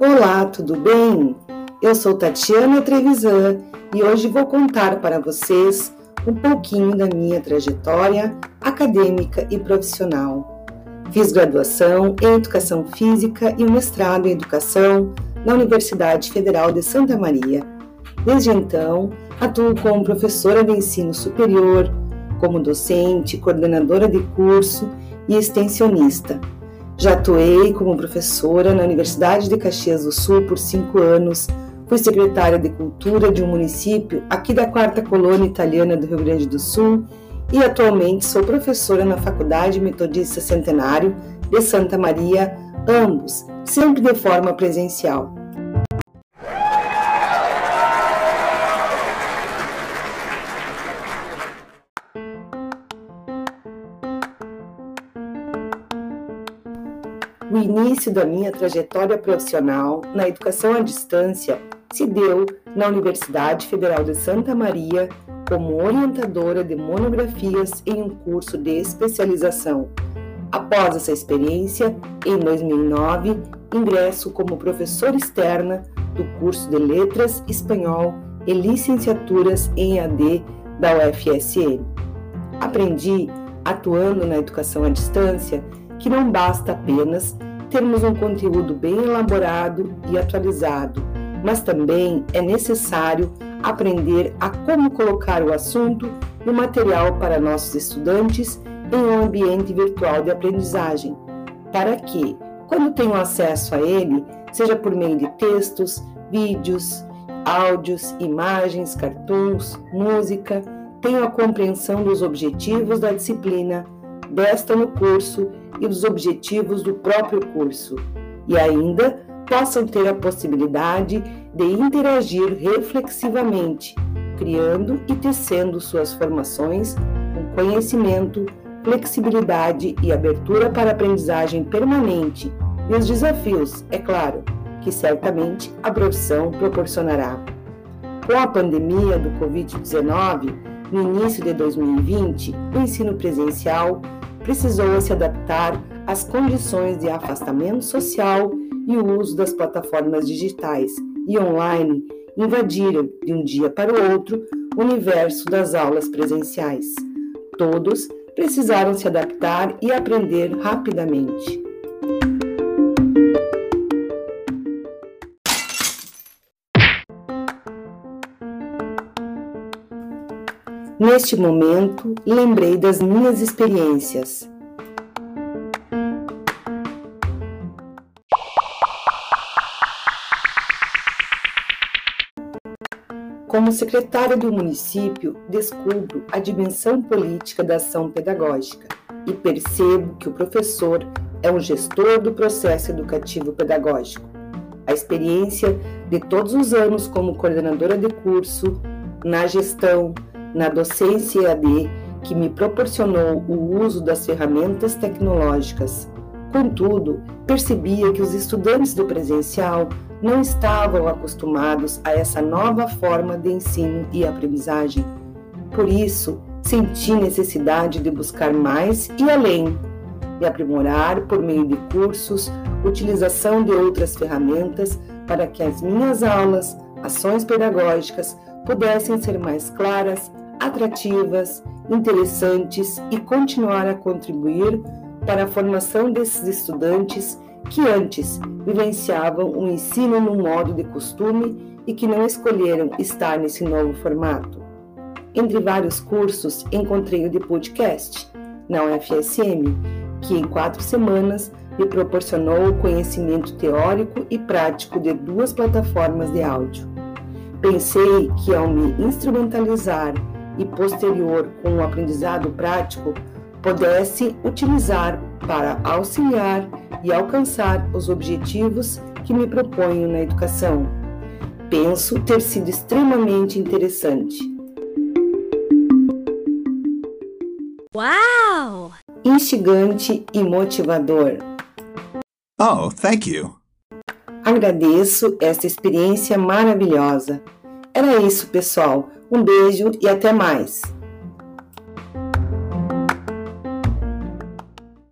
Olá, tudo bem? Eu sou Tatiana Trevisan e hoje vou contar para vocês um pouquinho da minha trajetória acadêmica e profissional. Fiz graduação em Educação Física e mestrado em Educação na Universidade Federal de Santa Maria. Desde então, atuo como professora de ensino superior, como docente, coordenadora de curso e extensionista já atuei como professora na Universidade de Caxias do Sul por cinco anos. Fui secretária de Cultura de um município aqui da quarta colônia italiana do Rio Grande do Sul e atualmente sou professora na Faculdade Metodista Centenário de Santa Maria, ambos sempre de forma presencial. O início da minha trajetória profissional na educação à distância se deu na Universidade Federal de Santa Maria como orientadora de monografias em um curso de especialização. Após essa experiência, em 2009, ingresso como professora externa do curso de Letras Espanhol e licenciaturas em AD da UFSM. Aprendi, atuando na educação à distância, que não basta apenas termos um conteúdo bem elaborado e atualizado, mas também é necessário aprender a como colocar o assunto no material para nossos estudantes em um ambiente virtual de aprendizagem, para que, quando tenham acesso a ele, seja por meio de textos, vídeos, áudios, imagens, cartoons, música, tenham a compreensão dos objetivos da disciplina desta no curso e dos objetivos do próprio curso, e ainda possam ter a possibilidade de interagir reflexivamente, criando e tecendo suas formações com conhecimento, flexibilidade e abertura para aprendizagem permanente e os desafios, é claro, que certamente a profissão proporcionará. Com a pandemia do Covid-19, no início de 2020, o ensino presencial precisou se adaptar às condições de afastamento social e o uso das plataformas digitais e online invadiram, de um dia para o outro, o universo das aulas presenciais. Todos precisaram se adaptar e aprender rapidamente. Neste momento, lembrei das minhas experiências. Como secretária do município, descubro a dimensão política da ação pedagógica e percebo que o professor é um gestor do processo educativo pedagógico. A experiência de todos os anos como coordenadora de curso, na gestão, na docência EAD que me proporcionou o uso das ferramentas tecnológicas. Contudo, percebia que os estudantes do presencial não estavam acostumados a essa nova forma de ensino e aprendizagem. Por isso, senti necessidade de buscar mais e além, de aprimorar por meio de cursos, utilização de outras ferramentas para que as minhas aulas, ações pedagógicas pudessem ser mais claras, atrativas, interessantes e continuar a contribuir para a formação desses estudantes que antes vivenciavam o ensino no modo de costume e que não escolheram estar nesse novo formato. Entre vários cursos, encontrei o de podcast na UFSM, que em quatro semanas me proporcionou o conhecimento teórico e prático de duas plataformas de áudio. Pensei que ao me instrumentalizar e posterior com o aprendizado prático pudesse utilizar para auxiliar e alcançar os objetivos que me proponho na educação. Penso ter sido extremamente interessante. Uau! Instigante e motivador. Oh, thank you. Agradeço esta experiência maravilhosa. Era isso, pessoal. Um beijo e até mais!